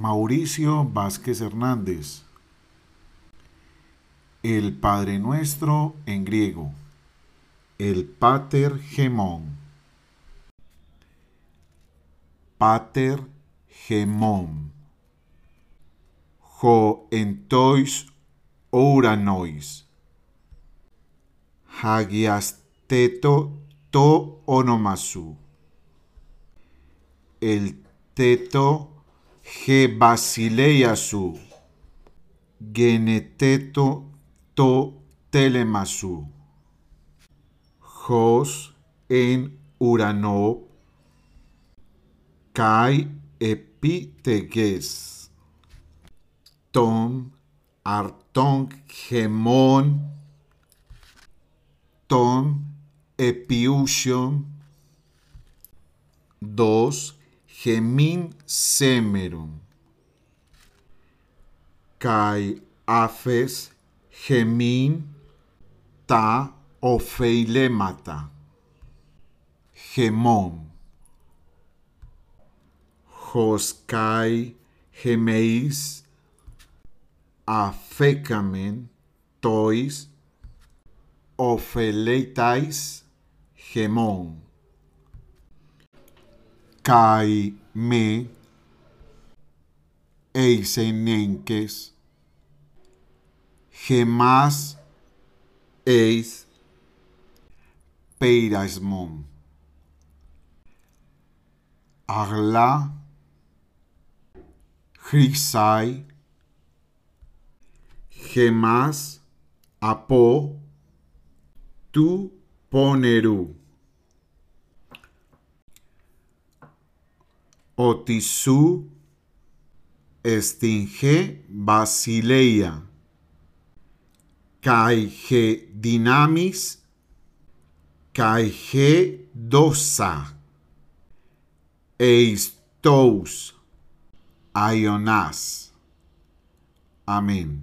Mauricio Vázquez Hernández. El Padre Nuestro en griego. El Pater Gemón. Pater Gemón. Ho entois ouranois. Hagiasteto to onomasu. El teto ge basileiasu. Geneteto to telemasu. Jos en urano. Kai epiteges. Tom arton gemon. Tom epiusion. Dos χεμίν σέμερον. Καί αφες γεμίν τα οφεϊλέματα. Χεμόν. Χος καί χεμείς αφέκαμεν τοις οφελέταις χεμόν. Caimé, Eisenenques, Gemás, Eis, Peirasmón, Agla, Hrixai, Gemás, Apó, Tu Ponerú. Otisú Estinge Basileia. Caige Dinamis Caige Dosa Eistous Aionás Amén.